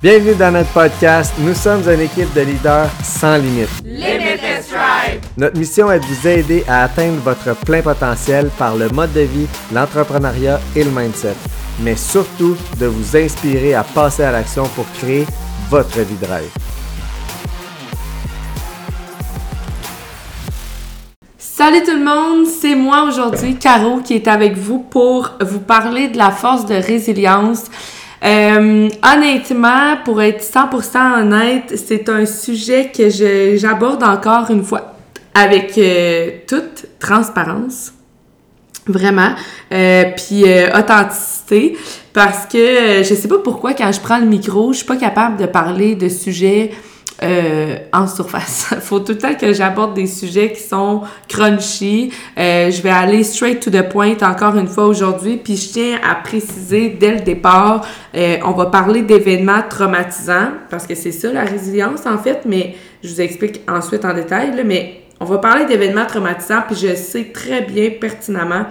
Bienvenue dans notre podcast. Nous sommes une équipe de leaders sans limite. Limitless Drive. Notre mission est de vous aider à atteindre votre plein potentiel par le mode de vie, l'entrepreneuriat et le mindset. Mais surtout, de vous inspirer à passer à l'action pour créer votre vie de rêve. Salut tout le monde, c'est moi aujourd'hui, Caro, qui est avec vous pour vous parler de la force de résilience. Euh, honnêtement, pour être 100% honnête, c'est un sujet que j'aborde encore une fois avec euh, toute transparence, vraiment, euh, puis authenticité, parce que je sais pas pourquoi quand je prends le micro, je suis pas capable de parler de sujets euh, en surface. faut tout le temps que j'aborde des sujets qui sont crunchy. Euh, je vais aller straight to the point encore une fois aujourd'hui. Puis je tiens à préciser dès le départ, euh, on va parler d'événements traumatisants parce que c'est ça la résilience en fait, mais je vous explique ensuite en détail. Là, mais on va parler d'événements traumatisants, puis je sais très bien pertinemment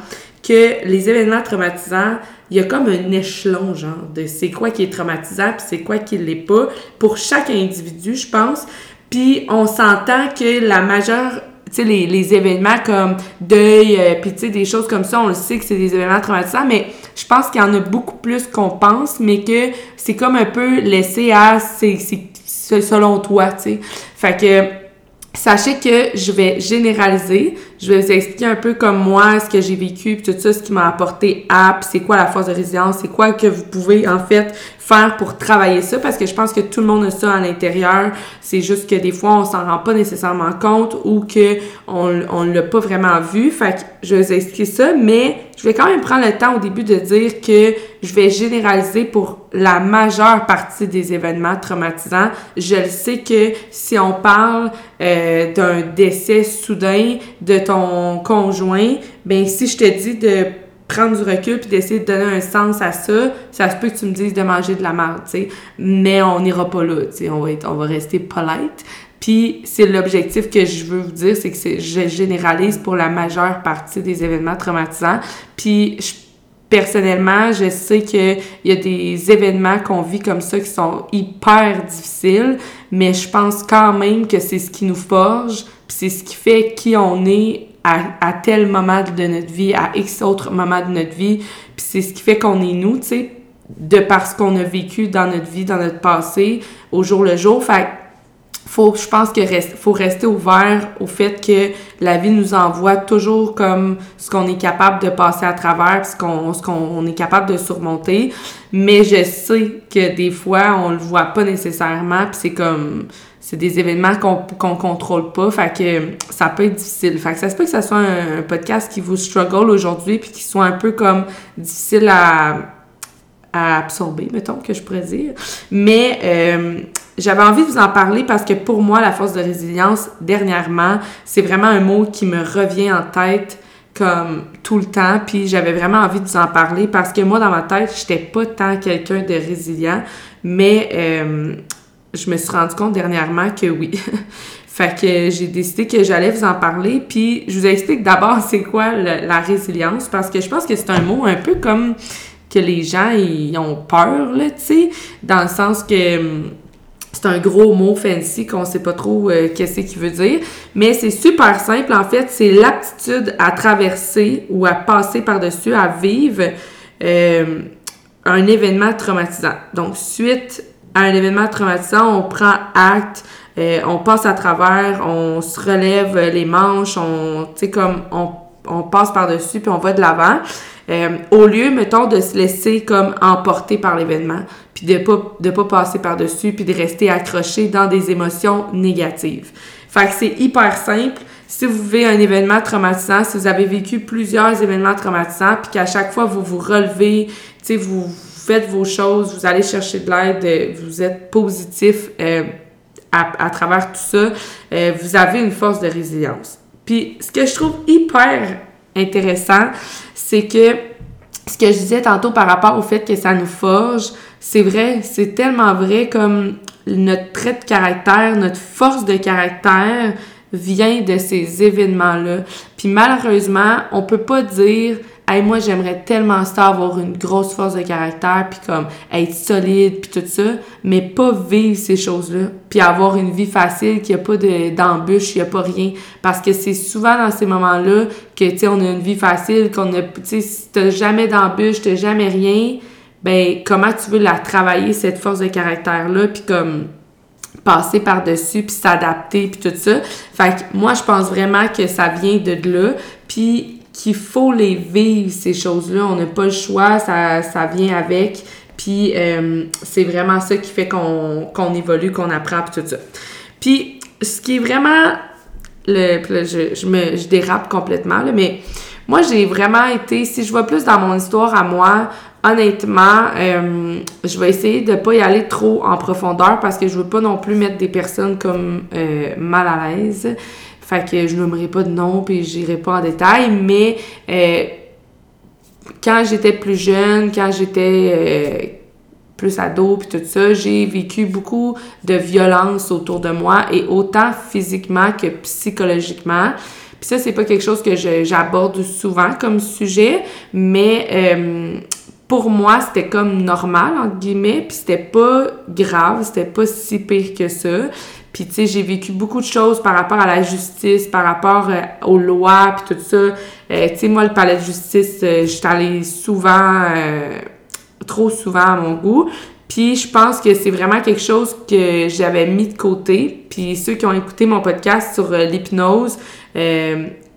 que les événements traumatisants, il y a comme un échelon, genre, de c'est quoi qui est traumatisant, puis c'est quoi qui l'est pas, pour chaque individu, je pense. Puis on s'entend que la majeure tu sais, les, les, événements comme deuil, euh, puis tu sais, des choses comme ça, on le sait que c'est des événements traumatisants, mais je pense qu'il y en a beaucoup plus qu'on pense, mais que c'est comme un peu laissé à, c'est selon toi, tu sais. Fait que Sachez que je vais généraliser, je vais vous expliquer un peu comme moi, ce que j'ai vécu, puis tout ça, ce qui m'a apporté à, c'est quoi la force de résilience, c'est quoi que vous pouvez en fait faire pour travailler ça parce que je pense que tout le monde a ça à l'intérieur. C'est juste que des fois, on s'en rend pas nécessairement compte ou que on, on l'a pas vraiment vu. Fait que je vais vous expliquer ça, mais je vais quand même prendre le temps au début de dire que je vais généraliser pour la majeure partie des événements traumatisants. Je le sais que si on parle euh, d'un décès soudain de ton conjoint, ben si je te dis de prendre du recul puis d'essayer de donner un sens à ça, ça se peut que tu me dises de manger de la merde, tu sais. Mais on n'ira pas là, tu sais. On va, être, on va rester polite. Puis c'est l'objectif que je veux vous dire, c'est que je généralise pour la majeure partie des événements traumatisants. Puis personnellement, je sais qu'il y a des événements qu'on vit comme ça qui sont hyper difficiles, mais je pense quand même que c'est ce qui nous forge, puis c'est ce qui fait qui on est à, tel moment de notre vie, à X autre moment de notre vie. Puis c'est ce qui fait qu'on est nous, tu sais, de parce qu'on a vécu dans notre vie, dans notre passé, au jour le jour. Fait faut, je pense que reste, faut rester ouvert au fait que la vie nous envoie toujours comme ce qu'on est capable de passer à travers, ce qu'on, ce qu'on est capable de surmonter. Mais je sais que des fois, on le voit pas nécessairement, puis c'est comme c'est des événements qu'on qu'on contrôle pas, fait que ça peut être difficile. Fait que ça se peut que ça soit un, podcast qui vous struggle aujourd'hui puis qui soit un peu comme difficile à, à absorber, mettons, que je pourrais dire. Mais euh, j'avais envie de vous en parler parce que pour moi, la force de résilience, dernièrement, c'est vraiment un mot qui me revient en tête comme tout le temps, puis j'avais vraiment envie de vous en parler parce que moi, dans ma tête, j'étais pas tant quelqu'un de résilient, mais euh, je me suis rendu compte dernièrement que oui. fait que j'ai décidé que j'allais vous en parler. Puis je vous explique d'abord c'est quoi la résilience parce que je pense que c'est un mot un peu comme que les gens ils ont peur là, tu sais, dans le sens que hum, c'est un gros mot fancy qu'on sait pas trop euh, qu'est-ce qu'il veut dire, mais c'est super simple en fait, c'est l'aptitude à traverser ou à passer par-dessus, à vivre euh, un événement traumatisant. Donc suite un événement traumatisant, on prend acte, euh, on passe à travers, on se relève les manches, on, comme, on, on passe par-dessus, puis on va de l'avant. Euh, au lieu, mettons, de se laisser comme emporter par l'événement, puis de pas, de pas passer par-dessus, puis de rester accroché dans des émotions négatives. Fait que c'est hyper simple. Si vous vivez un événement traumatisant, si vous avez vécu plusieurs événements traumatisants, puis qu'à chaque fois vous vous relevez, tu sais, vous faites vos choses, vous allez chercher de l'aide, euh, vous êtes positif euh, à, travers tout ça, euh, vous avez une force de résilience. Puis ce que je trouve hyper intéressant, c'est que ce que je disais tantôt par rapport au fait que ça nous forge, c'est vrai, c'est tellement vrai comme notre trait de caractère, notre force de caractère vient de ces événements-là. Puis malheureusement, on peut pas dire hey, moi, j'aimerais tellement ça avoir une grosse force de caractère, puis comme être solide, puis tout ça, mais pas vivre ces choses-là, puis avoir une vie facile, qu'il n'y a pas d'embûches, il n'y a pas rien. Parce que c'est souvent dans ces moments-là que, tu sais, on a une vie facile, qu'on a, tu sais, si t'as jamais d'embûches, t'as jamais rien, ben, comment tu veux la travailler, cette force de caractère-là, puis comme passer par-dessus, puis s'adapter, puis tout ça. Fait que moi, je pense vraiment que ça vient de là, puis qu'il faut les vivre, ces choses-là. On n'a pas le choix, ça, ça vient avec. Puis euh, c'est vraiment ça qui fait qu'on évolue, qu'on apprend, puis tout ça. Puis ce qui est vraiment... Le, je, je, me, je dérape complètement, là, mais moi, j'ai vraiment été... Si je vois plus dans mon histoire à moi, honnêtement, euh, je vais essayer de pas y aller trop en profondeur parce que je veux pas non plus mettre des personnes comme euh, mal à l'aise. Fait que je nommerai pas de nom puis j'irai pas en détail, mais euh, quand j'étais plus jeune, quand j'étais plus ado puis tout ça, j'ai vécu beaucoup de violence autour de moi et autant physiquement que psychologiquement. Puis ça, c'est pas quelque chose que j'aborde souvent comme sujet, mais pour moi, c'était comme normal, entre guillemets, puis c'était pas grave, c'était pas si pire que ça. Puis, tu sais, j'ai vécu beaucoup de choses par rapport à la justice, par rapport euh, aux lois, puis tout ça. Euh, tu sais, moi, le palais de justice, euh, j'étais allée souvent, trop souvent à mon goût. Puis, je pense que c'est vraiment quelque chose que j'avais mis de côté. Puis, ceux qui ont écouté mon podcast sur l'hypnose,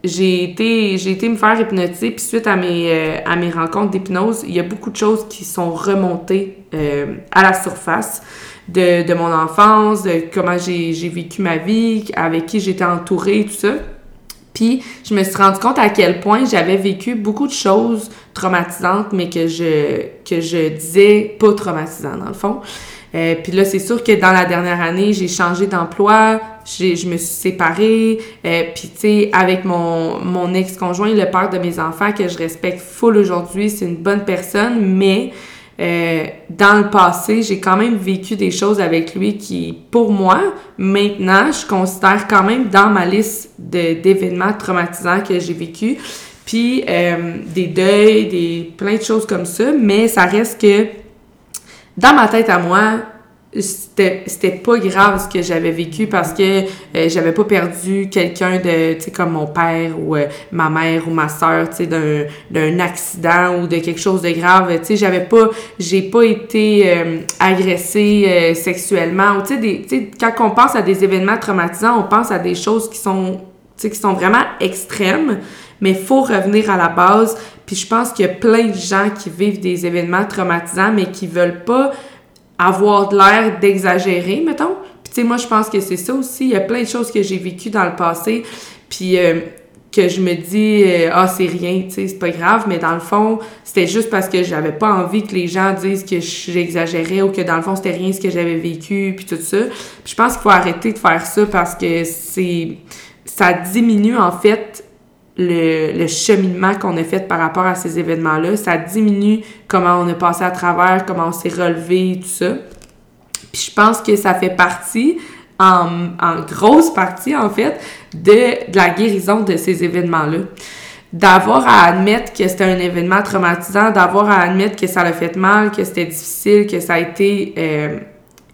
j'ai été j'ai été me faire hypnotiser puis suite à mes euh, à mes rencontres d'hypnose il y a beaucoup de choses qui sont remontées euh, à la surface de, de mon enfance de comment j'ai vécu ma vie avec qui j'étais entourée tout ça puis je me suis rendu compte à quel point j'avais vécu beaucoup de choses traumatisantes mais que je que je disais pas traumatisantes dans le fond euh, puis là, c'est sûr que dans la dernière année, j'ai changé d'emploi, je me suis séparée. Euh, puis, tu sais, avec mon, mon ex-conjoint, le père de mes enfants, que je respecte full aujourd'hui, c'est une bonne personne, mais euh, dans le passé, j'ai quand même vécu des choses avec lui qui, pour moi, maintenant, je considère quand même dans ma liste d'événements traumatisants que j'ai vécu. Puis, euh, des deuils, des plein de choses comme ça, mais ça reste que dans ma tête à moi, c'était c'était pas grave ce que j'avais vécu parce que euh, j'avais pas perdu quelqu'un de tu sais comme mon père ou euh, ma mère ou ma soeur tu sais d'un d'un accident ou de quelque chose de grave. Tu sais j'avais pas j'ai pas été euh, agressée sexuellement ou tu sais tu sais quand on pense à des événements traumatisants on pense à des choses qui sont tu sais qui sont vraiment extrêmes mais faut revenir à la base. Puis je pense qu'il y a plein de gens qui vivent des événements traumatisants, mais qui veulent pas avoir l'air d'exagérer, mettons. Puis tu sais, moi, je pense que c'est ça aussi. Il y a plein de choses que j'ai vécues dans le passé, puis euh, que je me dis, euh, ah, c'est rien, tu sais, c'est pas grave, mais dans le fond, c'était juste parce que j'avais pas envie que les gens disent que j'exagérais ou que dans le fond, c'était rien ce que j'avais vécu, puis tout ça. Puis je pense qu'il faut arrêter de faire ça parce que c'est... ça diminue, en fait, le, cheminement qu'on a fait par rapport à ces événements-là. Ça diminue comment on a passé à travers, comment on s'est relevé, tout ça. Puis je pense que ça fait partie, en, grosse partie en fait, de, de la guérison de ces événements-là. D'avoir à admettre que c'était un événement traumatisant, d'avoir à admettre que ça l'a fait mal, que c'était difficile, que ça a été euh,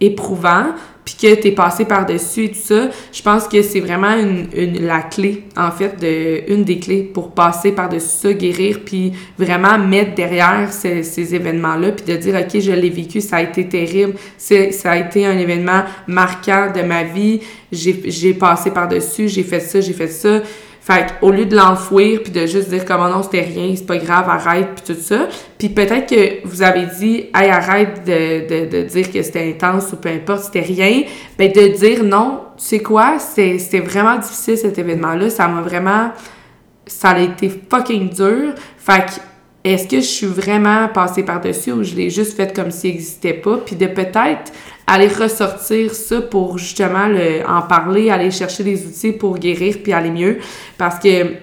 éprouvant, puis que tu es passé par-dessus et tout ça, je pense que c'est vraiment une, la clé, en fait, de, une des clés pour passer par-dessus ça, guérir, puis vraiment mettre derrière ces, ces événements-là, puis de dire, OK, je l'ai vécu, ça a été terrible, ça a été un événement marquant de ma vie, j'ai passé par-dessus, j'ai fait ça, j'ai fait ça. Fait au lieu de l'enfouir puis de juste dire comment non, c'était rien, c'est pas grave, arrête puis tout ça. Puis peut-être que vous avez dit hey, arrête de, de, de dire que c'était intense ou peu importe, c'était rien. Ben de dire non, tu sais quoi, c'était vraiment difficile cet événement-là, ça m'a vraiment ça a été fucking dur. Fait que est-ce que je suis vraiment passée par-dessus ou je l'ai juste fait comme s'il n'existait pas? Puis de peut-être aller ressortir ça pour justement le, en parler, aller chercher des outils pour guérir puis aller mieux. Parce que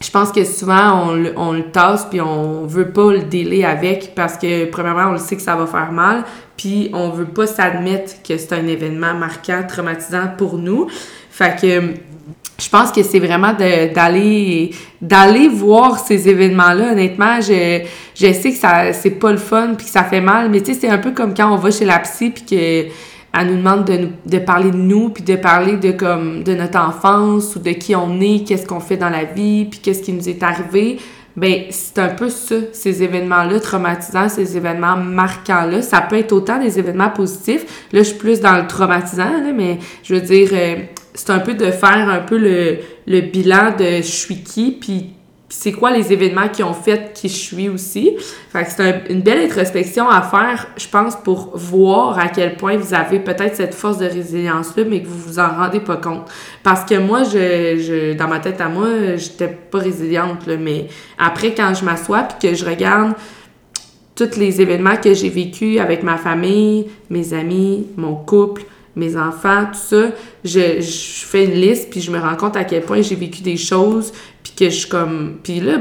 je pense que souvent, on, on le tasse puis on veut pas le délai avec parce que, premièrement, on le sait que ça va faire mal. puis on veut pas s'admettre que c'est un événement marquant, traumatisant pour nous. Fait que je pense que c'est vraiment d'aller d'aller voir ces événements-là. Honnêtement, je, je sais que ça c'est pas le fun puis que ça fait mal, mais tu sais, c'est un peu comme quand on va chez la psy puis que elle nous demande de, de parler de nous puis de parler de comme de notre enfance ou de qui on est, qu'est-ce qu'on fait dans la vie puis qu'est-ce qui nous est arrivé. Ben, c'est un peu ça, ces événements-là traumatisants, ces événements marquants-là. Ça peut être autant des événements positifs. Là, je suis plus dans le traumatisant, mais je veux dire, euh, c'est un peu de faire un peu le, bilan de je suis qui, puis c'est quoi les événements qui ont fait qui je suis aussi. Fait que c'est une belle introspection à faire, je pense, pour voir à quel point vous avez peut-être cette force de résilience-là, mais que vous vous en rendez pas compte. Parce que moi, je, je dans ma tête à moi, j'étais pas résiliente, là, mais après, quand je m'assois puis que je regarde tous les événements que j'ai vécus avec ma famille, mes amis, mon couple, mes enfants, tout ça, je, je fais une liste, puis je me rends compte à quel point j'ai vécu des choses, puis que je suis comme... Puis là,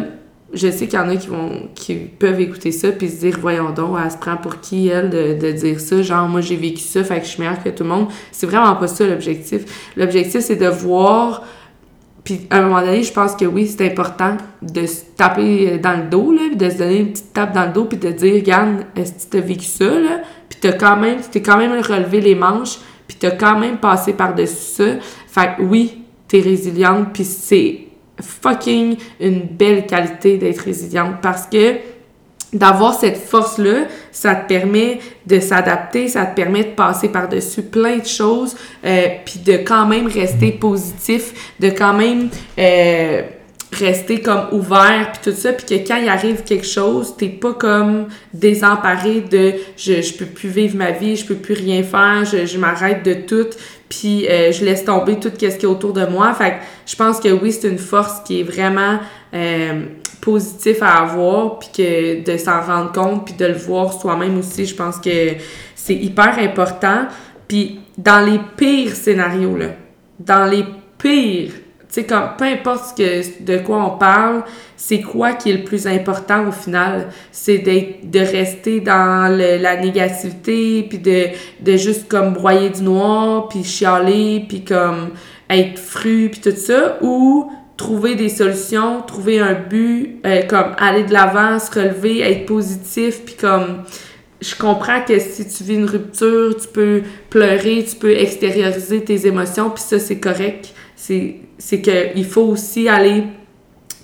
je sais qu'il y en a qui vont qui peuvent écouter ça puis se dire voyons donc elle se prend pour qui elle de, dire ça genre moi j'ai vécu ça fait que je suis meilleure que tout le monde. C'est vraiment pas ça l'objectif. L'objectif c'est de voir puis à un moment donné je pense que oui c'est important de se taper dans le dos là de se donner une petite tape dans le dos puis de dire regarde est-ce que tu as vécu ça là? Puis t'as quand même t'es quand même relevé les manches puis t'as quand même passé par-dessus ça. Fait que oui, t'es résiliente, puis c'est fucking une belle qualité d'être résiliente parce que d'avoir cette force-là, ça te permet de s'adapter, ça te permet de passer par-dessus plein de choses, euh, puis de quand même rester positif, de quand même... Euh, rester comme ouvert puis tout ça puis que quand il arrive quelque chose t'es pas comme désemparé de je, je peux plus vivre ma vie je peux plus rien faire je, je m'arrête de tout puis euh, je laisse tomber tout ce qui est autour de moi. Fait que je pense que oui c'est une force qui est vraiment euh, à avoir puis que de s'en rendre compte puis de le voir soi-même aussi je pense que c'est hyper important. Puis dans les pires scénarios là dans les pires sais, comme, peu importe que, de quoi on parle, c'est quoi qui est le plus important au final? C'est de rester dans la négativité, puis de, de juste comme broyer du noir, puis chialer, puis comme être fru, puis tout ça, ou trouver des solutions, trouver un but, euh, comme aller de l'avant, se relever, être positif, puis comme je comprends que si tu vis une rupture, tu peux pleurer, tu peux extérioriser tes émotions, puis ça, c'est correct c'est qu'il faut aussi aller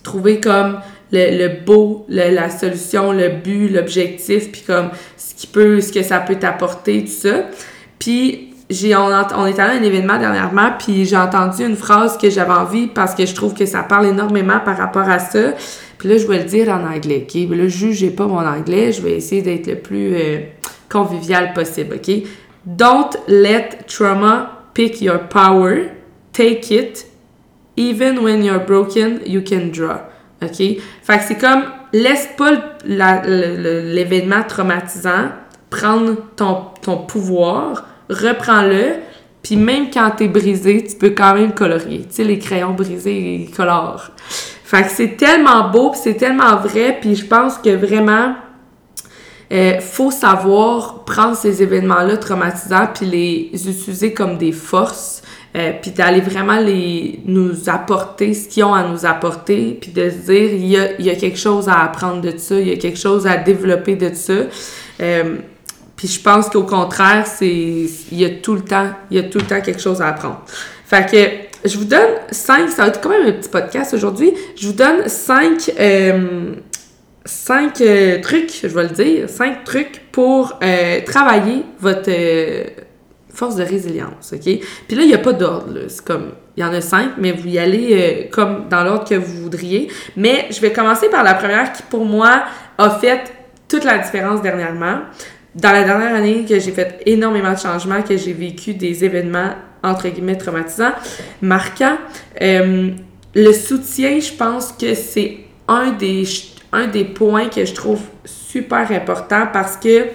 trouver comme le, le beau, la solution, le but, l'objectif, puis comme ce qui peut, ce que ça peut t'apporter, tout ça. Puis j'ai on, on est allé à un événement dernièrement, puis j'ai entendu une phrase que j'avais envie parce que je trouve que ça parle énormément par rapport à ça. Puis là, je vais le dire en anglais, OK? Là, jugez pas mon anglais, je vais essayer d'être le plus euh, convivial possible, OK? Don't let trauma pick your power take it, even when you're broken, you can draw. OK? Fait que c'est comme, laisse pas l'événement traumatisant prendre ton, pouvoir, reprends-le, puis même quand t'es brisé, tu peux quand même colorier. Tu sais, les crayons brisés, ils colorent. Fait que c'est tellement beau, c'est tellement vrai, puis je pense que vraiment, euh, faut savoir prendre ces événements-là traumatisants puis les utiliser comme des forces euh, puis d'aller vraiment les nous apporter ce qu'ils ont à nous apporter, puis de se dire il y a, il y a quelque chose à apprendre de ça, il y a quelque chose à développer de ça. Euh, puis je pense qu'au contraire, c'est il y a tout le temps, il y a tout le temps quelque chose à apprendre. Fait que je vous donne cinq, ça va être quand même un petit podcast aujourd'hui. Je vous donne cinq euh, cinq euh, trucs, je vais le dire, cinq trucs pour euh, travailler votre force de résilience, OK? Puis là, il n'y a pas d'ordre, c'est comme, il y en a cinq, mais vous y allez euh, comme dans l'ordre que vous voudriez. Mais je vais commencer par la première qui, pour moi, a fait toute la différence dernièrement. Dans la dernière année, que j'ai fait énormément de changements, que j'ai vécu des événements, entre guillemets, traumatisants, marquants. Euh, le soutien, je pense que c'est un des, un des points que je trouve super important parce que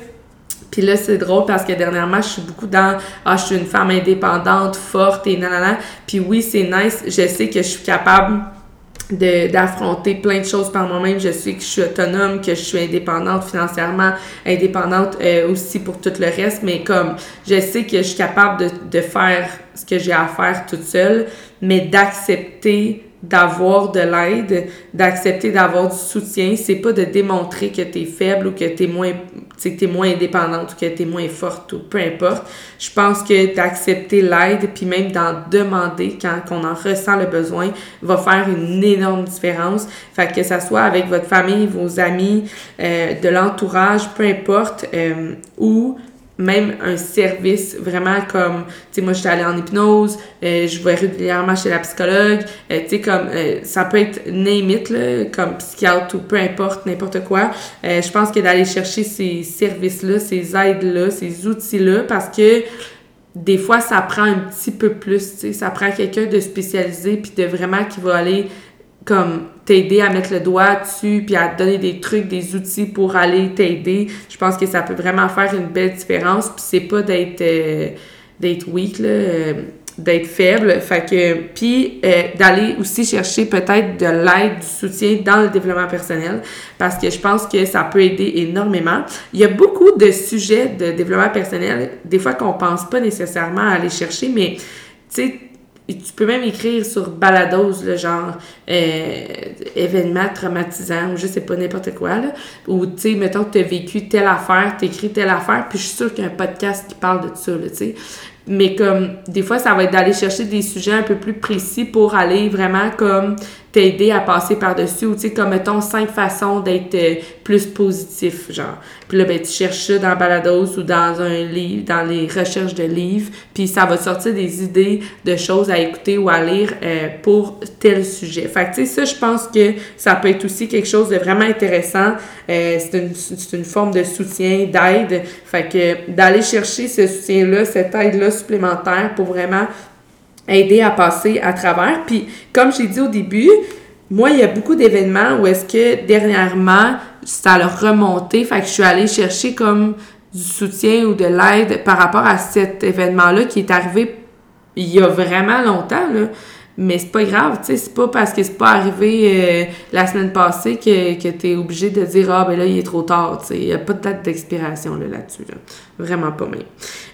puis là, c'est drôle parce que dernièrement, je suis beaucoup dans Ah, je suis une femme indépendante, forte et nanana. Puis oui, c'est nice. Je sais que je suis capable d'affronter plein de choses par moi-même. Je sais que je suis autonome, que je suis indépendante financièrement, indépendante euh, aussi pour tout le reste, mais comme je sais que je suis capable de, de faire ce que j'ai à faire toute seule, mais d'accepter d'avoir de l'aide, d'accepter d'avoir du soutien, c'est pas de démontrer que tu es faible ou que tu es moins que moins indépendante ou que tu es moins forte ou peu importe. Je pense que d'accepter l'aide puis même d'en demander quand on en ressent le besoin va faire une énorme différence. Fait que ça soit avec votre famille, vos amis, euh, de l'entourage, peu importe, euh, ou même un service vraiment comme, tu sais, moi, j'étais allée en hypnose, euh, je vais régulièrement chez la psychologue, euh, tu sais, comme, euh, ça peut être name it, là, comme psychiatre ou peu importe, n'importe quoi. je pense que d'aller chercher ces services-là, ces aides-là, ces outils-là, parce que des fois, ça prend un petit peu plus, tu sais, ça prend quelqu'un de spécialisé, puis de vraiment qui va aller comme t'aider à mettre le doigt dessus puis à te donner des trucs, des outils pour aller t'aider. Je pense que ça peut vraiment faire une belle différence puis c'est pas d'être euh, d'être weak là, euh, d'être faible, fait que puis euh, d'aller aussi chercher peut-être de l'aide, du soutien dans le développement personnel parce que je pense que ça peut aider énormément. Il y a beaucoup de sujets de développement personnel des fois qu'on pense pas nécessairement à aller chercher mais tu sais tu peux même écrire sur balados, le genre euh, événement traumatisant ou je sais pas, n'importe quoi. Là, ou tu sais, mettons que tu as vécu telle affaire, tu telle affaire, puis je suis sûre qu'il y a un podcast qui parle de ça, tu sais. Mais comme des fois, ça va être d'aller chercher des sujets un peu plus précis pour aller vraiment comme t'aider à passer par-dessus ou tu sais comme mettons cinq façons d'être euh, plus positif genre. Puis là ben tu cherches ça dans Balados ou dans un livre dans les recherches de livres puis ça va sortir des idées de choses à écouter ou à lire euh, pour tel sujet. Fait que tu sais ça je pense que ça peut être aussi quelque chose de vraiment intéressant. Euh, c'est une, une forme de soutien d'aide. Fait que d'aller chercher ce soutien là cette aide là supplémentaire pour vraiment aider à passer à travers. Puis, comme j'ai dit au début, moi, il y a beaucoup d'événements où est-ce que dernièrement, ça a remonté, fait que je suis allée chercher comme du soutien ou de l'aide par rapport à cet événement-là qui est arrivé il y a vraiment longtemps. Mais c'est pas grave, tu sais, c'est pas parce que c'est pas arrivé euh, la semaine passée que, que tu es obligé de dire Ah, ben là, il est trop tard, tu sais. Il n'y a pas de date d'expiration là, là-dessus, là. Vraiment pas mal.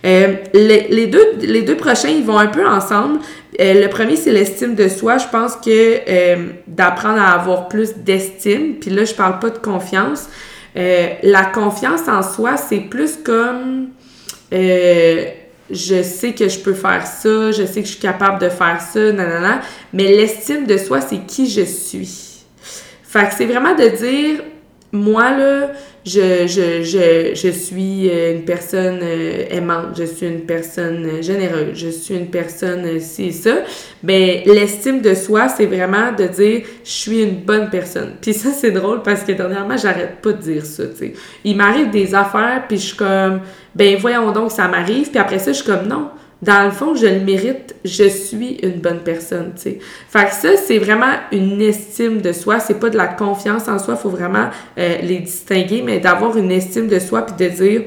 Euh, les, les, deux, les deux prochains, ils vont un peu ensemble. Euh, le premier, c'est l'estime de soi. Je pense que d'apprendre à avoir plus d'estime, puis là, je parle pas de confiance. la confiance en soi, c'est plus comme je sais que je peux faire ça, je sais que je suis capable de faire ça, nanana. Mais l'estime de soi, c'est qui je suis. Fait que c'est vraiment de dire, moi, là, je, je, je, je suis euh, une personne euh, aimante, je suis une personne euh, généreuse, je suis une personne ci et ça. Ben, l'estime de soi, c'est vraiment de dire je suis une bonne personne. Puis ça, c'est drôle parce que dernièrement, j'arrête pas de dire ça, tu sais. Il m'arrive des affaires, puis je suis comme, ben voyons donc, ça m'arrive. Puis après ça, je suis comme non dans le fond, je le mérite, je suis une bonne personne, tu sais. Fait que ça, c'est vraiment une estime de soi, c'est pas de la confiance en soi, faut vraiment euh, les distinguer, mais d'avoir une estime de soi puis de dire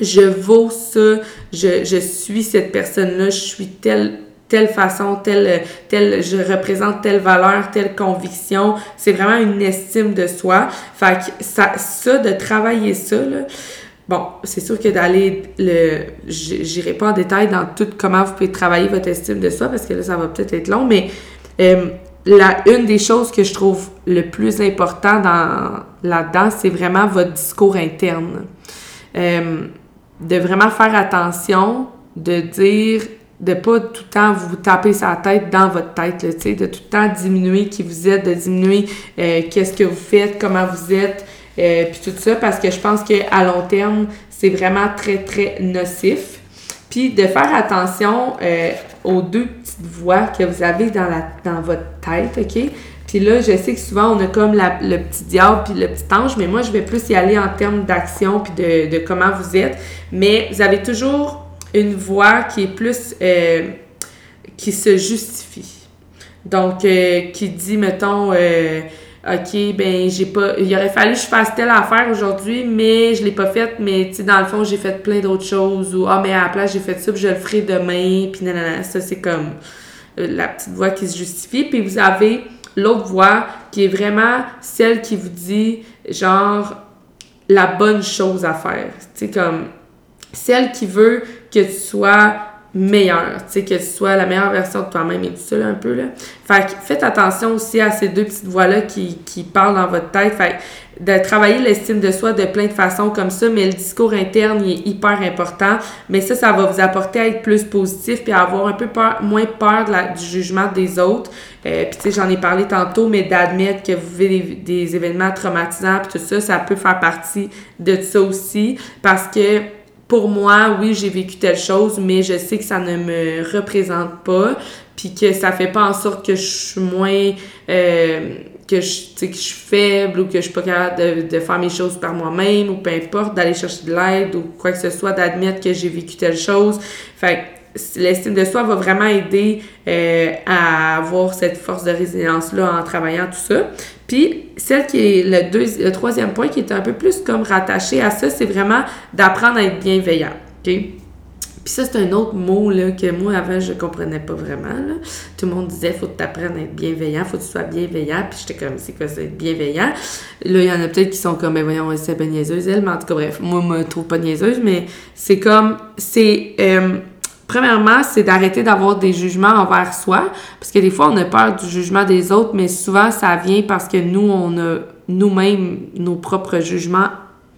je vaux ça, je, je suis cette personne-là, je suis telle telle façon, telle, telle, je représente telle valeur, telle conviction. C'est vraiment une estime de soi. Fait que ça, ça de travailler ça, là, Bon, c'est sûr que d'aller le. J'irai pas en détail dans tout comment vous pouvez travailler votre estime de soi parce que là, ça va peut-être être long, mais euh, la, une des choses que je trouve le plus important dans, là-dedans, c'est vraiment votre discours interne. Euh, de vraiment faire attention, de dire, de pas tout le temps vous taper sa tête dans votre tête, sais, de tout le temps diminuer qui vous êtes, de diminuer euh, qu'est-ce que vous faites, comment vous êtes, euh, puis tout ça, parce que je pense qu'à long terme, c'est vraiment très, très nocif. Puis de faire attention euh, aux deux petites voix que vous avez dans, la, dans votre tête, OK? Puis là, je sais que souvent, on a comme le petit diable puis le petit ange, mais moi, je vais plus y aller en termes d'action puis de, de, comment vous êtes. Mais vous avez toujours une voix qui est plus... Euh, qui se justifie. Donc, qui dit, mettons... OK, ben j'ai pas il aurait fallu que je fasse telle affaire aujourd'hui, mais je l'ai pas faite, mais tu sais dans le fond, j'ai fait plein d'autres choses ou ah mais à la place, j'ai fait ça, puis je le ferai demain, puis nanana, ça c'est comme euh, la petite voix qui se justifie, puis vous avez l'autre voix qui est vraiment celle qui vous dit, genre, la bonne chose à faire. Tu sais, comme celle qui veut que tu sois meilleur, tu sais, que tu sois la meilleure version de toi-même et tout ça, là, un peu, là. Fait que faites attention aussi à ces deux petites voix-là qui, qui parlent dans votre tête. Fait de travailler l'estime de soi de plein de façons comme ça, mais le discours interne, il est hyper important. Mais ça, ça va vous apporter à être plus positif puis à avoir un peu peur, moins peur de la, du jugement des autres. Euh, puis tu sais, j'en ai parlé tantôt, mais d'admettre que vous vivez des, des événements traumatisants puis tout ça, ça peut faire partie de ça aussi. Parce que pour moi, oui, j'ai vécu telle chose, mais je sais que ça ne me représente pas, puis que ça fait pas en sorte que je suis moins... Euh, que je, que je suis faible ou que je suis pas capable de, faire mes choses par moi-même ou peu importe, d'aller chercher de l'aide ou quoi que ce soit, d'admettre que j'ai vécu telle chose. L'estime de soi va vraiment aider euh, à avoir cette force de résilience-là en travaillant tout ça. Puis, celle qui est le, deux, le troisième point qui est un peu plus comme rattaché à ça, c'est vraiment d'apprendre à être bienveillant. OK? Puis ça, c'est un autre mot là, que moi, avant, je comprenais pas vraiment. Là. Tout le monde disait, faut que tu apprennes à être bienveillant, faut que tu sois bienveillant. Puis j'étais comme, c'est quoi ça, être bienveillant? Là, il y en a peut-être qui sont comme, ben voyons, c'est pas niaiseuse, elle. Mais en tout cas, bref, moi, je me trouve pas niaiseuse, mais c'est comme, c'est... Euh, Premièrement, c'est d'arrêter d'avoir des jugements envers soi, parce que des fois, on a peur du jugement des autres, mais souvent, ça vient parce que nous, on a nous-mêmes nos propres jugements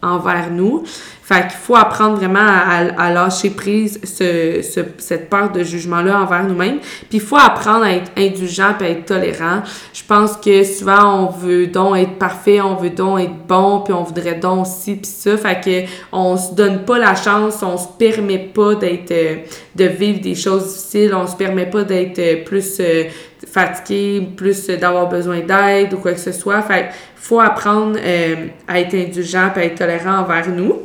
envers nous. Fait qu'il faut apprendre vraiment à, lâcher prise ce, cette peur de jugement-là envers nous-mêmes. Puis il faut apprendre à être indulgent et à être tolérant. Je pense que souvent, on veut donc être parfait, on veut donc être bon, puis on voudrait donc ci puis ça. Fait que on se donne pas la chance, on se permet pas d'être, euh, de vivre des choses difficiles, on se permet pas d'être euh, plus euh, fatigué, plus d'avoir besoin d'aide ou quoi que ce soit. Fait faut apprendre à être indulgent et à être tolérant envers nous.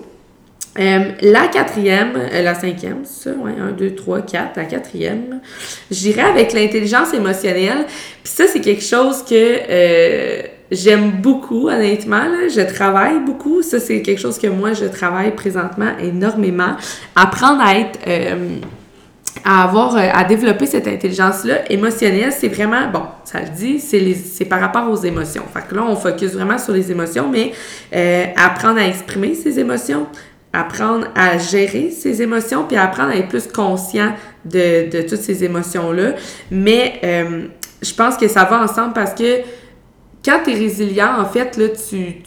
Euh, la quatrième, euh, la cinquième, ça, ouais, un, deux, trois, quatre, la quatrième, j'irai avec l'intelligence émotionnelle. Puis ça, c'est quelque chose que euh, j'aime beaucoup, honnêtement. Là. Je travaille beaucoup. Ça, c'est quelque chose que moi, je travaille présentement énormément. Apprendre à être... à avoir, à développer cette intelligence-là émotionnelle, c'est vraiment, bon, ça le dit, c'est par rapport aux émotions. Fait que là, on focus vraiment sur les émotions, mais apprendre à exprimer ses émotions, apprendre à gérer ses émotions, puis apprendre à être plus conscient de, toutes ces émotions-là. Mais euh, je pense que ça va ensemble parce que quand tu es résilient, en fait, là, tu,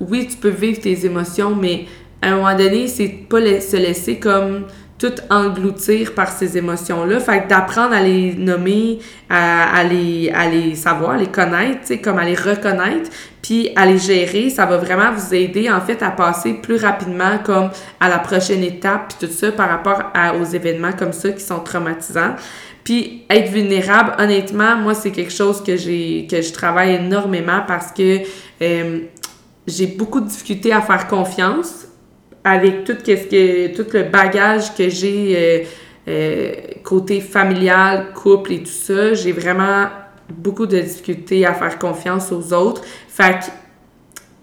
oui, tu peux vivre tes émotions, mais à un moment donné, c'est pas se laisser comme tout engloutir par ces émotions-là. Fait que d'apprendre à les nommer, à, à, les, à les savoir, à les connaître, comme à les reconnaître, puis à les gérer, ça va vraiment vous aider, en fait, à passer plus rapidement comme à la prochaine étape, puis tout ça par rapport à, aux événements comme ça qui sont traumatisants. Puis être vulnérable, honnêtement, moi, c'est quelque chose que j'ai que je travaille énormément parce que euh, j'ai beaucoup de difficultés à faire confiance avec tout, ce que, tout le bagage que j'ai euh, euh, côté familial, couple et tout ça, j'ai vraiment beaucoup de difficultés à faire confiance aux autres. Fait que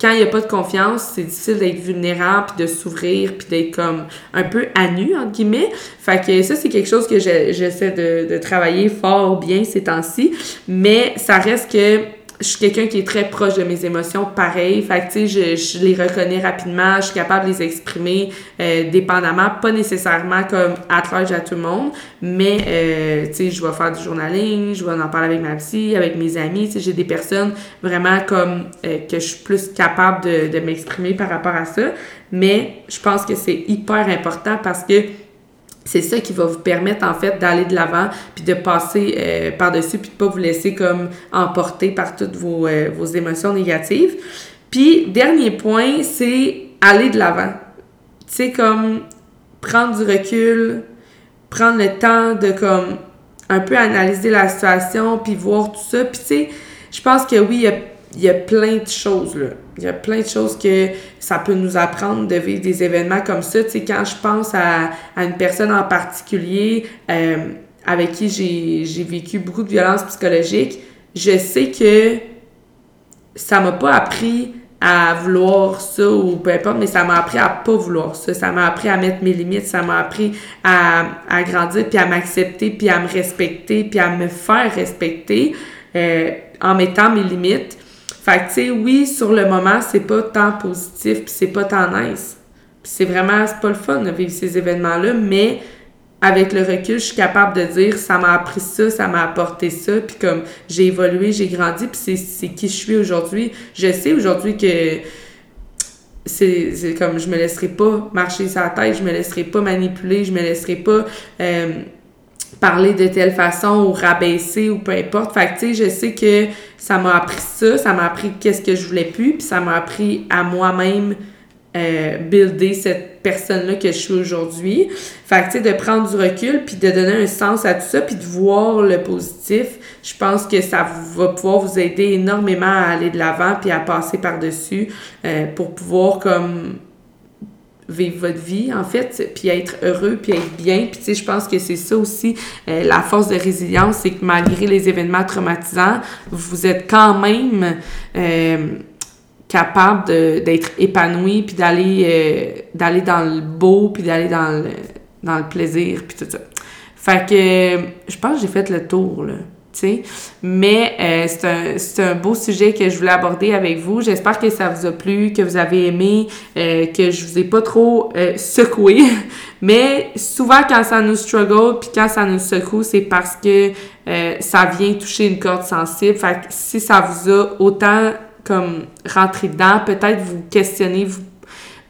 quand il n'y a pas de confiance, c'est difficile d'être vulnérable, puis de s'ouvrir, puis d'être comme un peu à nu, entre guillemets. Fait que ça, c'est quelque chose que j'essaie de, de travailler fort bien ces temps-ci. Mais ça reste que je suis quelqu'un qui est très proche de mes émotions, pareil. Fait que, tu sais, je, je, les reconnais rapidement, je suis capable de les exprimer euh, dépendamment, pas nécessairement comme at large à tout le monde, mais, euh, tu sais, je vais faire du journaling, je vais en parler avec ma psy, avec mes amis, tu sais, j'ai des personnes vraiment comme euh, que je suis plus capable de, de m'exprimer par rapport à ça, mais je pense que c'est hyper important parce que c'est ça qui va vous permettre en fait d'aller de l'avant puis de passer euh, par-dessus puis de pas vous laisser comme emporter par toutes vos, euh, vos émotions négatives. Puis dernier point, c'est aller de l'avant. Tu sais comme prendre du recul, prendre le temps de comme un peu analyser la situation puis voir tout ça. Puis tu sais, je pense que oui, il y a il y a plein de choses, là. Il y a plein de choses que ça peut nous apprendre de vivre des événements comme ça. Tu sais, quand je pense à, à une personne en particulier euh, avec qui j'ai vécu beaucoup de violence psychologique, je sais que ça m'a pas appris à vouloir ça ou peu importe, mais ça m'a appris à pas vouloir ça. Ça m'a appris à mettre mes limites, ça m'a appris à, à grandir, puis à m'accepter, puis à me respecter, puis à me faire respecter. Euh, en mettant mes limites. Fait que, tu sais, oui, sur le moment, c'est pas tant positif, puis c'est pas tant nice. Puis c'est vraiment, c'est pas le fun de vivre ces événements-là, mais avec le recul, je suis capable de dire ça m'a appris ça, ça m'a apporté ça, puis comme j'ai évolué, j'ai grandi, puis c'est qui je suis aujourd'hui. Je sais aujourd'hui que c'est comme je me laisserai pas marcher la tête, je me laisserai pas manipuler, je me laisserai pas euh, parler de telle façon ou rabaisser ou peu importe. Fait que tu sais, je sais que ça m'a appris ça, ça m'a appris qu'est-ce que je voulais plus, puis ça m'a appris à moi-même euh, builder cette personne-là que je suis aujourd'hui. Fait que, tu sais, de prendre du recul, puis de donner un sens à tout ça, puis de voir le positif, je pense que ça va pouvoir vous aider énormément à aller de l'avant, puis à passer par-dessus, euh, pour pouvoir, comme, vivre votre vie, en fait, puis être heureux, puis être bien. Puis, tu sais, je pense que c'est ça aussi, euh, la force de résilience, c'est que malgré les événements traumatisants, vous êtes quand même... Euh, capable d'être épanoui puis d'aller euh, d'aller dans le beau puis d'aller dans le dans le plaisir puis tout ça. Fait que je pense que j'ai fait le tour là, tu sais. Mais euh, c'est un, un beau sujet que je voulais aborder avec vous. J'espère que ça vous a plu, que vous avez aimé, euh, que je vous ai pas trop secoué. Mais souvent quand ça nous struggle puis quand ça nous secoue, c'est parce que ça vient toucher une corde sensible. Fait que si ça vous a autant comme rentrer dedans, peut-être vous questionner, vous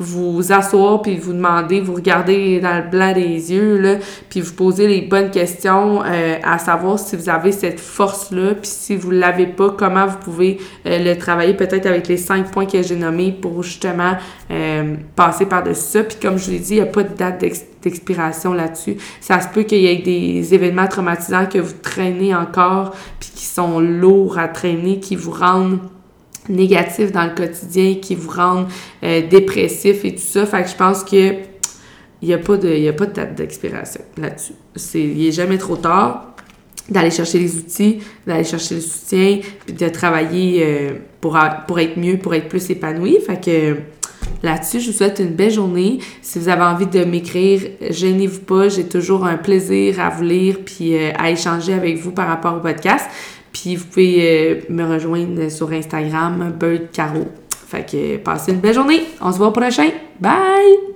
vous asseoir puis vous demander, vous regarder dans le blanc des yeux là, puis vous poser les bonnes questions euh, à savoir si vous avez cette force là, puis si vous l'avez pas, comment vous pouvez euh, le travailler peut-être avec les cinq points que j'ai nommés pour justement euh, passer par-dessus ça. Puis comme je vous l'ai dit, il n'y a pas de date d'expiration là-dessus. Ça se peut qu'il y ait des événements traumatisants que vous traînez encore puis qui sont lourds à traîner, qui vous rendent négatifs dans le quotidien qui vous rendent euh, dépressif et tout ça. Fait que je pense que il n'y a pas de il a pas de date d'expiration là-dessus. Il est jamais trop tard d'aller chercher les outils, d'aller chercher le soutien, puis de travailler euh, pour, pour être mieux, pour être plus épanoui. Fait que là-dessus, je vous souhaite une belle journée. Si vous avez envie de m'écrire, gênez-vous pas, j'ai toujours un plaisir à vous lire puis euh, à échanger avec vous par rapport au podcast. Puis vous pouvez euh, me rejoindre sur Instagram, Bird Caro. Fait que passez une belle journée. On se voit au prochain. Bye!